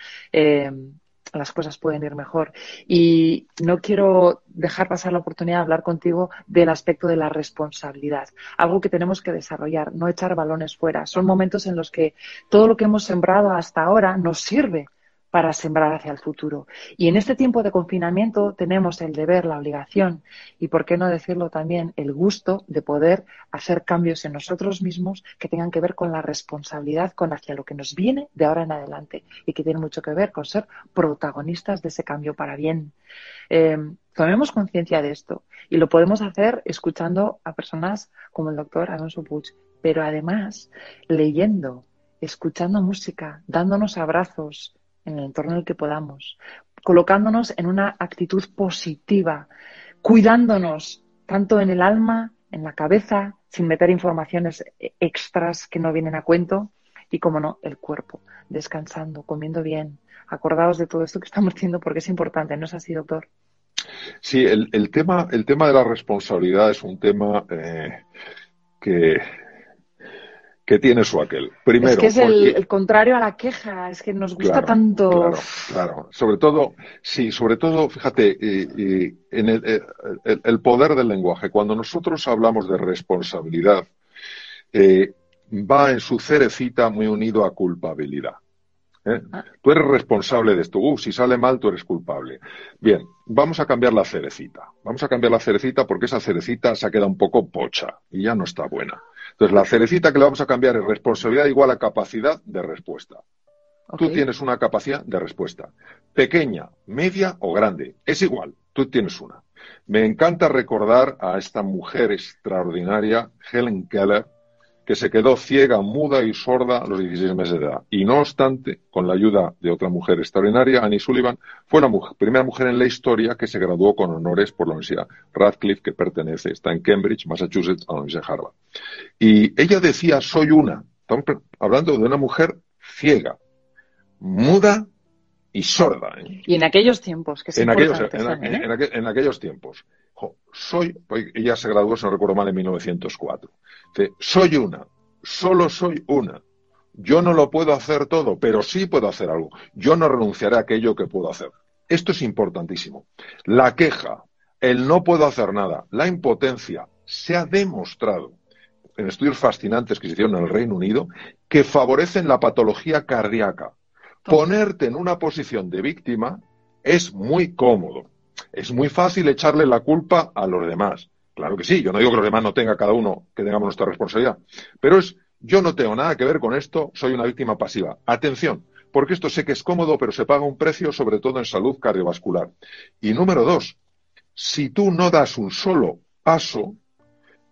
las cosas pueden ir mejor. Y no quiero dejar pasar la oportunidad de hablar contigo del aspecto de la responsabilidad, algo que tenemos que desarrollar, no echar balones fuera. Son momentos en los que todo lo que hemos sembrado hasta ahora nos sirve para sembrar hacia el futuro. Y en este tiempo de confinamiento tenemos el deber, la obligación y, por qué no decirlo también, el gusto de poder hacer cambios en nosotros mismos que tengan que ver con la responsabilidad con hacia lo que nos viene de ahora en adelante y que tiene mucho que ver con ser protagonistas de ese cambio para bien. Eh, tomemos conciencia de esto y lo podemos hacer escuchando a personas como el doctor Alonso Puig, pero además leyendo, escuchando música, dándonos abrazos, en el entorno en el que podamos, colocándonos en una actitud positiva, cuidándonos tanto en el alma, en la cabeza, sin meter informaciones extras que no vienen a cuento, y, como no, el cuerpo, descansando, comiendo bien. Acordaos de todo esto que estamos diciendo porque es importante, ¿no es así, doctor? Sí, el, tema, el tema de la responsabilidad es un tema eh, que que tiene su aquel. Primero, es que es el, contrario a la queja, es que nos gusta tanto. Claro, claro, sobre todo, sí, sobre todo, fíjate, en eh, el, poder del lenguaje. Cuando nosotros hablamos de responsabilidad, eh, va en su cerecita muy unido a culpabilidad. ¿Eh? Tú eres responsable de esto. Uh, si sale mal, tú eres culpable. Bien, vamos a cambiar la cerecita. Vamos a cambiar la cerecita porque esa cerecita se ha quedado un poco pocha y ya no está buena. Entonces, la cerecita que le vamos a cambiar es responsabilidad igual a capacidad de respuesta. Tú tienes una capacidad de respuesta. Pequeña, media o grande. Es igual. Tú tienes una. Me encanta recordar a esta mujer extraordinaria, Helen Keller, que se quedó ciega, muda y sorda a los 16 meses de edad. Y no obstante, con la ayuda de otra mujer extraordinaria, Annie Sullivan, fue la primera mujer en la historia que se graduó con honores por la Universidad Radcliffe, que pertenece, está en Cambridge, Massachusetts, a la Universidad de Harvard. Y ella decía, soy una. Estamos hablando de una mujer ciega, muda y sorda. ¿eh? Y en aquellos tiempos, que se en, aquellos, ¿eh? en, aquellos tiempos. Soy, pues, ella se graduó, si no recuerdo mal, en 1904. Dice, soy una, solo soy una. Yo no lo puedo hacer todo, pero sí puedo hacer algo. Yo no renunciaré a aquello que puedo hacer. Esto es importantísimo. La queja, el no puedo hacer nada, la impotencia, se ha demostrado en estudios fascinantes que se hicieron en el Reino Unido que favorecen la patología cardíaca. Ponerte en una posición de víctima es muy cómodo. Es muy fácil echarle la culpa a los demás. Claro que sí, yo no digo que los demás no tenga cada uno, que tengamos nuestra responsabilidad. Pero es, yo no tengo nada que ver con esto, soy una víctima pasiva. Atención, porque esto sé que es cómodo, pero se paga un precio, sobre todo en salud cardiovascular. Y número dos, si tú no das un solo paso,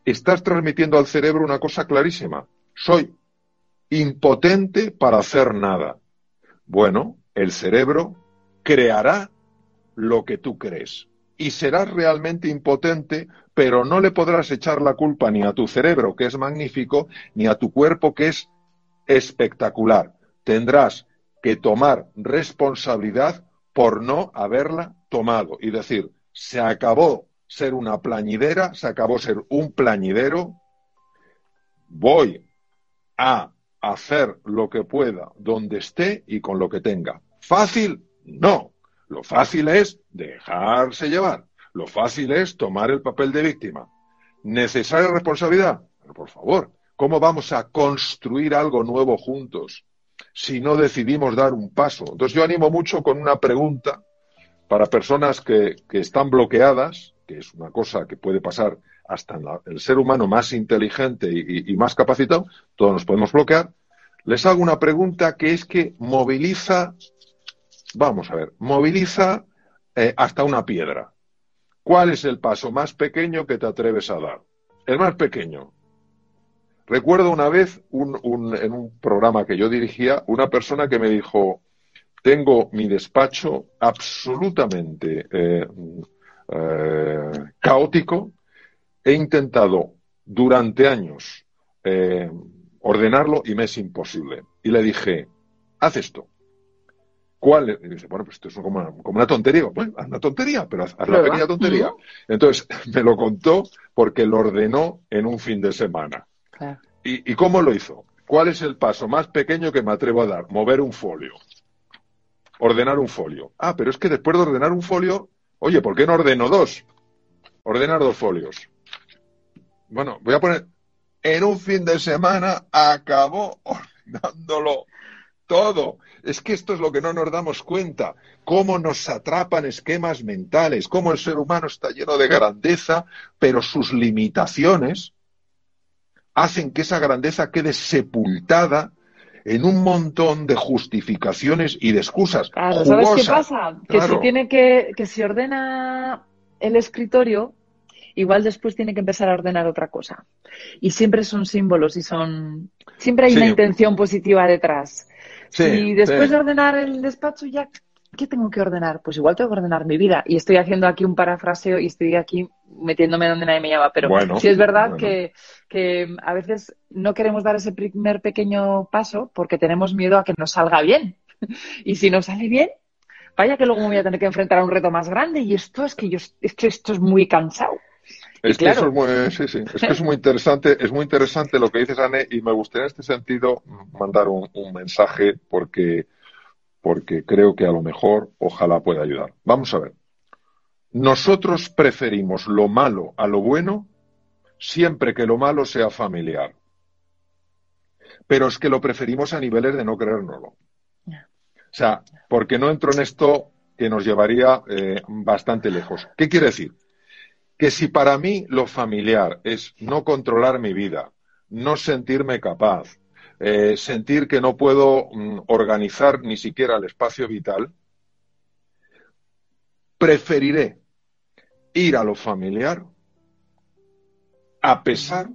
estás transmitiendo al cerebro una cosa clarísima. Soy impotente para hacer nada. Bueno, el cerebro creará lo que tú crees y serás realmente impotente, pero no le podrás echar la culpa ni a tu cerebro, que es magnífico, ni a tu cuerpo, que es espectacular. Tendrás que tomar responsabilidad por no haberla tomado y decir, se acabó ser una plañidera, se acabó ser un plañidero, voy a hacer lo que pueda, donde esté y con lo que tenga. ¿Fácil? No. Lo fácil es dejarse llevar. Lo fácil es tomar el papel de víctima. ¿Necesaria responsabilidad? Pero por favor, ¿cómo vamos a construir algo nuevo juntos si no decidimos dar un paso? Entonces yo animo mucho con una pregunta para personas que, están bloqueadas, que es una cosa que puede pasar hasta el ser humano más inteligente y, más capacitado, todos nos podemos bloquear, les hago una pregunta que es que moviliza, vamos a ver, moviliza eh, hasta una piedra. ¿Cuál es el paso más pequeño que te atreves a dar? El más pequeño. Recuerdo una vez en un programa que yo dirigía, una persona que me dijo, tengo mi despacho absolutamente eh, eh, caótico. He intentado durante años ordenarlo y me es imposible. Y le dije, haz esto. ¿Cuál? Y dice, bueno, pues esto es como una, tontería. Bueno, haz una tontería, pero haz, la pequeña tontería. Entonces, [LAUGHS] me lo contó porque lo ordenó en un fin de semana. ¿Y cómo lo hizo? ¿Cuál es el paso más pequeño que me atrevo a dar? Mover un folio ordenar un folio. Ah, pero es que después de ordenar un folio, oye, ¿por qué no ordeno dos? Ordenar dos folios. Bueno, voy a poner, en un fin de semana acabó [LAUGHS] ordenándolo todo. Es que esto es lo que no nos damos cuenta, cómo nos atrapan esquemas mentales, cómo el ser humano está lleno de grandeza, pero sus limitaciones hacen que esa grandeza quede sepultada en un montón de justificaciones y de excusas. Claro, ¿sabes qué pasa? Que si tiene que, que si ordena el escritorio, igual después tiene que empezar a ordenar otra cosa. Y siempre son símbolos y son. Siempre hay una intención positiva detrás. Si después de ordenar el despacho ya ¿qué tengo que ordenar? Pues igual tengo que ordenar mi vida. Y estoy haciendo aquí un parafraseo y estoy aquí metiéndome donde nadie me llama. Pero sí es verdad que, a veces no queremos dar ese primer pequeño paso porque tenemos miedo a que nos salga bien. [LAUGHS] y si no sale bien, vaya que luego me voy a tener que enfrentar a un reto más grande. Y esto es que yo esto es muy cansado. Es que, eso es muy, sí, sí. es que es muy interesante, es muy interesante lo que dices, Anne, y me gustaría en este sentido mandar un mensaje porque porque creo que a lo mejor ojalá pueda ayudar. Vamos a ver. Nosotros preferimos lo malo a lo bueno siempre que lo malo sea familiar. Pero es que lo preferimos a niveles de no creérnoslo. O sea, porque no entro en esto que nos llevaría eh, bastante lejos. ¿Qué quiere decir? Que si para mí lo familiar es no controlar mi vida, no sentirme capaz, eh, sentir que no puedo mm, organizar ni siquiera el espacio vital, preferiré ir a lo familiar a pesar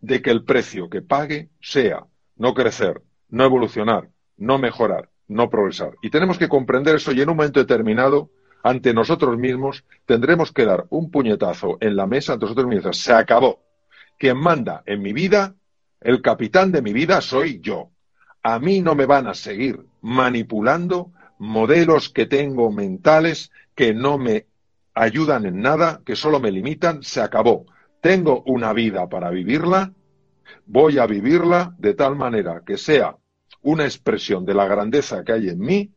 de que el precio que pague sea no crecer, no evolucionar, no mejorar, no progresar. Y tenemos que comprender eso y en un momento determinado, ante nosotros mismos, tendremos que dar un puñetazo en la mesa ante nosotros mismos. Se acabó. Quien manda en mi vida el capitán de mi vida soy yo. A mí no me van a seguir manipulando modelos que tengo mentales que no me ayudan en nada, que solo me limitan, se acabó. Tengo una vida para vivirla, voy a vivirla de tal manera que sea una expresión de la grandeza que hay en mí,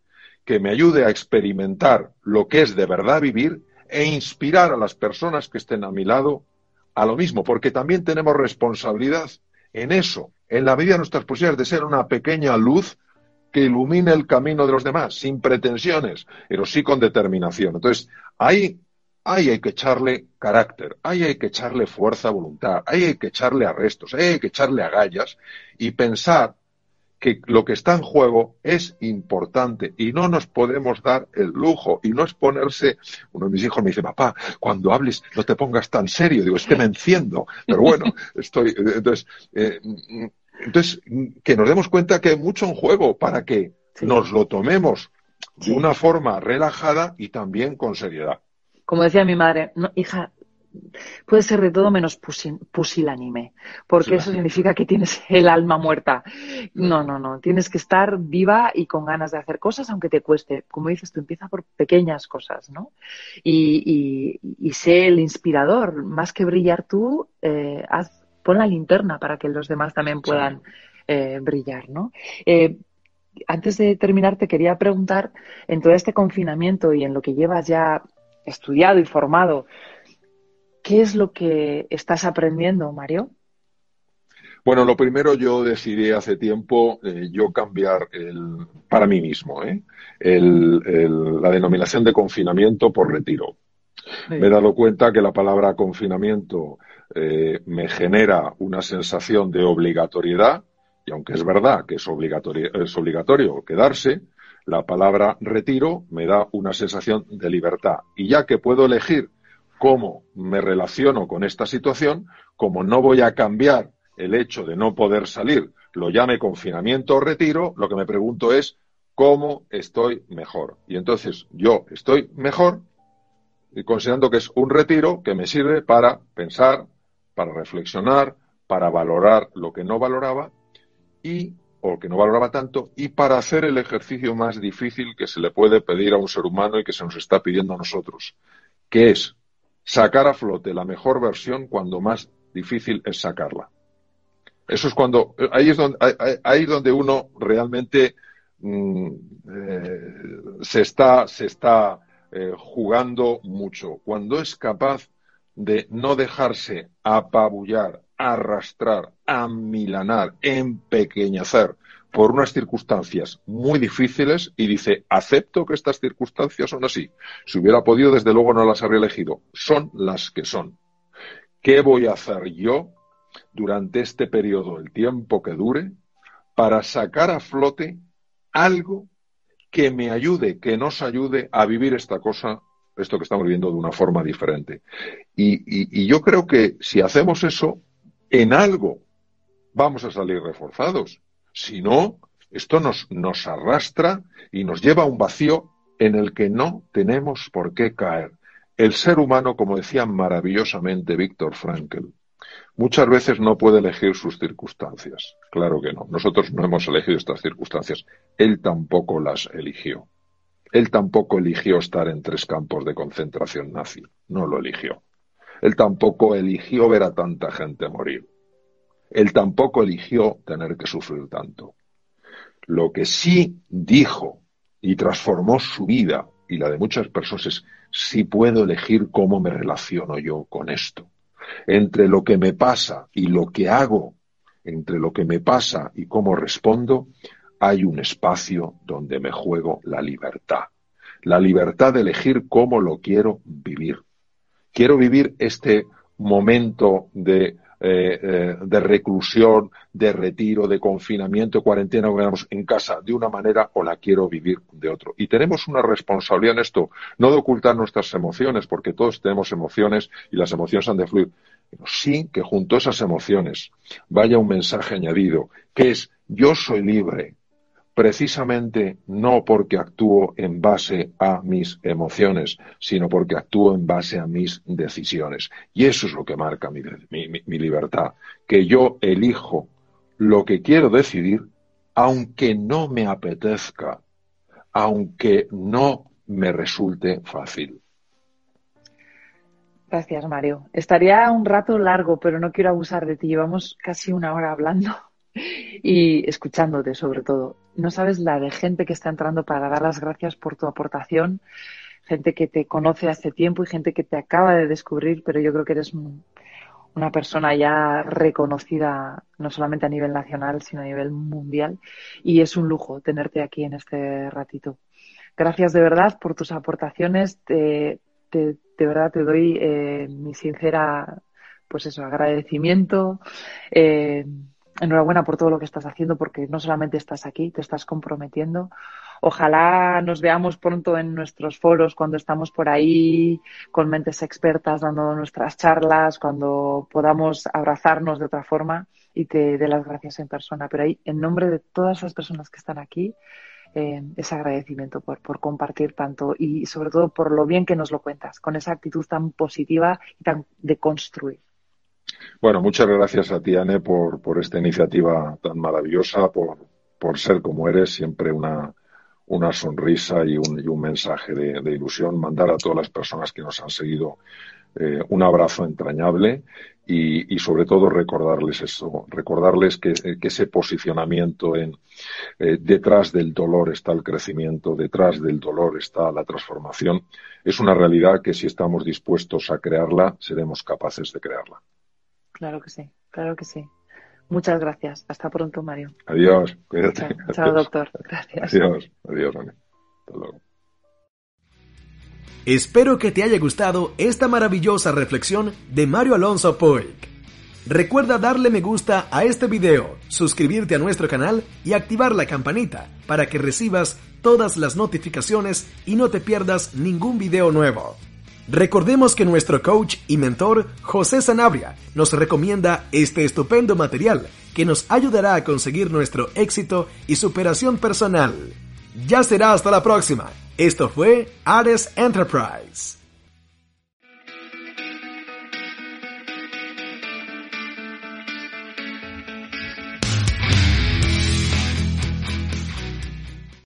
que me ayude a experimentar lo que es de verdad vivir e inspirar a las personas que estén a mi lado a lo mismo, porque también tenemos responsabilidad en eso, en la medida de nuestras posibilidades de ser una pequeña luz que ilumine el camino de los demás, sin pretensiones, pero sí con determinación. Entonces, ahí, hay que echarle carácter, ahí hay que echarle fuerza, voluntad, ahí hay que echarle arrestos, ahí hay que echarle agallas y pensar que lo que está en juego es importante y no nos podemos dar el lujo y no es ponerse, uno de mis hijos me dice, papá, cuando hables no te pongas tan serio, digo, es que me enciendo, pero bueno, [LAUGHS] estoy, entonces, eh, entonces, que nos demos cuenta que hay mucho en juego para que nos lo tomemos de una forma relajada y también con seriedad. Como decía mi madre, hija, puede ser de todo menos pusilánime, porque eso significa que tienes el alma muerta. No, no, no, tienes que estar viva y con ganas de hacer cosas, aunque te cueste. Como dices, tú empieza por pequeñas cosas, ¿no? Y, sé el inspirador, más que brillar tú, eh, haz, pon la linterna para que los demás también puedan eh, brillar, ¿no? Eh, antes de terminar, te quería preguntar, en todo este confinamiento y en lo que llevas ya estudiado y formado. ¿Qué es lo que estás aprendiendo, Mario? Bueno, lo primero yo decidí hace tiempo eh, yo cambiar el, para mí mismo ¿eh? la denominación de confinamiento por retiro. Me he dado cuenta que la palabra confinamiento eh, me genera una sensación de obligatoriedad y aunque es verdad que es obligatorio, es obligatorio quedarse, la palabra retiro me da una sensación de libertad. Y ya que puedo elegir cómo me relaciono con esta situación, como no voy a cambiar el hecho de no poder salir lo llame confinamiento o retiro, lo que me pregunto es cómo estoy mejor. Y entonces yo estoy mejor considerando que es un retiro que me sirve para pensar, para reflexionar, para valorar lo que no valoraba y o que no valoraba tanto y para hacer el ejercicio más difícil que se le puede pedir a un ser humano y que se nos está pidiendo a nosotros, que es sacar a flote la mejor versión cuando más difícil es sacarla. Eso es cuando, ahí es donde, ahí donde uno realmente mm, eh, se está, se está eh, jugando mucho. Cuando es capaz de no dejarse apabullar, arrastrar, amilanar, empequeñecer por unas circunstancias muy difíciles y dice, acepto que estas circunstancias son así. Si hubiera podido, desde luego no las habría elegido. Son las que son. ¿Qué voy a hacer yo durante este periodo, el tiempo que dure, para sacar a flote algo que me ayude, que nos ayude a vivir esta cosa, esto que estamos viviendo de una forma diferente. Y, yo creo que si hacemos eso, en algo vamos a salir reforzados. Si no, esto nos, arrastra y nos lleva a un vacío en el que no tenemos por qué caer. El ser humano, como decía maravillosamente Víctor Frankl, Muchas veces no puede elegir sus circunstancias. Claro que no. Nosotros no hemos elegido estas circunstancias. Él tampoco las eligió. Él tampoco eligió estar en tres campos de concentración nazi. No lo eligió. Él tampoco eligió ver a tanta gente morir. Él tampoco eligió tener que sufrir tanto. Lo que sí dijo y transformó su vida y la de muchas personas es si puedo elegir cómo me relaciono yo con esto entre lo que me pasa y lo que hago, entre lo que me pasa y cómo respondo, hay un espacio donde me juego la libertad. La libertad de elegir cómo lo quiero vivir. Quiero vivir este momento de eh, eh, de reclusión, de retiro, de confinamiento, cuarentena, en casa de una manera o la quiero vivir de otro. Y tenemos una responsabilidad en esto, no de ocultar nuestras emociones, porque todos tenemos emociones y las emociones han de fluir, pero sí que junto a esas emociones vaya un mensaje añadido, que es yo soy libre, precisamente no porque actúo en base a mis emociones, sino porque actúo en base a mis decisiones. Y eso es lo que marca mi, libertad, que yo elijo lo que quiero decidir, aunque no me apetezca, aunque no me resulte fácil. Gracias, Mario. Estaría un rato largo, pero no quiero abusar de ti. Llevamos casi una hora hablando y escuchándote sobre todo. No sabes la de gente que está entrando para dar las gracias por tu aportación, gente que te conoce hace tiempo y gente que te acaba de descubrir, pero yo creo que eres una persona ya reconocida no solamente a nivel nacional, sino a nivel mundial y es un lujo tenerte aquí en este ratito. Gracias de verdad por tus aportaciones. de verdad te doy eh, mi sincera pues eso, agradecimiento. Eh, enhorabuena por todo lo que estás haciendo porque no solamente estás aquí, te estás comprometiendo. Ojalá nos veamos pronto en nuestros foros cuando estamos por ahí con mentes expertas dando nuestras charlas, cuando podamos abrazarnos de otra forma y te dé las gracias en persona. Pero ahí, en nombre de todas las personas que están aquí, eh, ese agradecimiento por, por compartir tanto y sobre todo por lo bien que nos lo cuentas, con esa actitud tan positiva y tan de construir. Bueno, muchas gracias a ti, Anne, por, esta iniciativa tan maravillosa, por, ser como eres, siempre una, sonrisa y un, y un mensaje de, ilusión. Mandar a todas las personas que nos han seguido eh, un abrazo entrañable y, sobre todo recordarles eso, recordarles que, que ese posicionamiento en, eh, detrás del dolor está el crecimiento, detrás del dolor está la transformación. Es una realidad que si estamos dispuestos a crearla, seremos capaces de crearla. Claro que sí, claro que sí. Muchas gracias. Hasta pronto, Mario. Adiós. Cuídate. Chao, doctor. Gracias. Adiós. Adiós, Hasta luego. Espero que te haya gustado esta maravillosa reflexión de Mario Alonso Poic. Recuerda darle me gusta a este video, suscribirte a nuestro canal y activar la campanita para que recibas todas las notificaciones y no te pierdas ningún video nuevo. Recordemos que nuestro coach y mentor José Sanabria nos recomienda este estupendo material que nos ayudará a conseguir nuestro éxito y superación personal. Ya será hasta la próxima. Esto fue Ares Enterprise.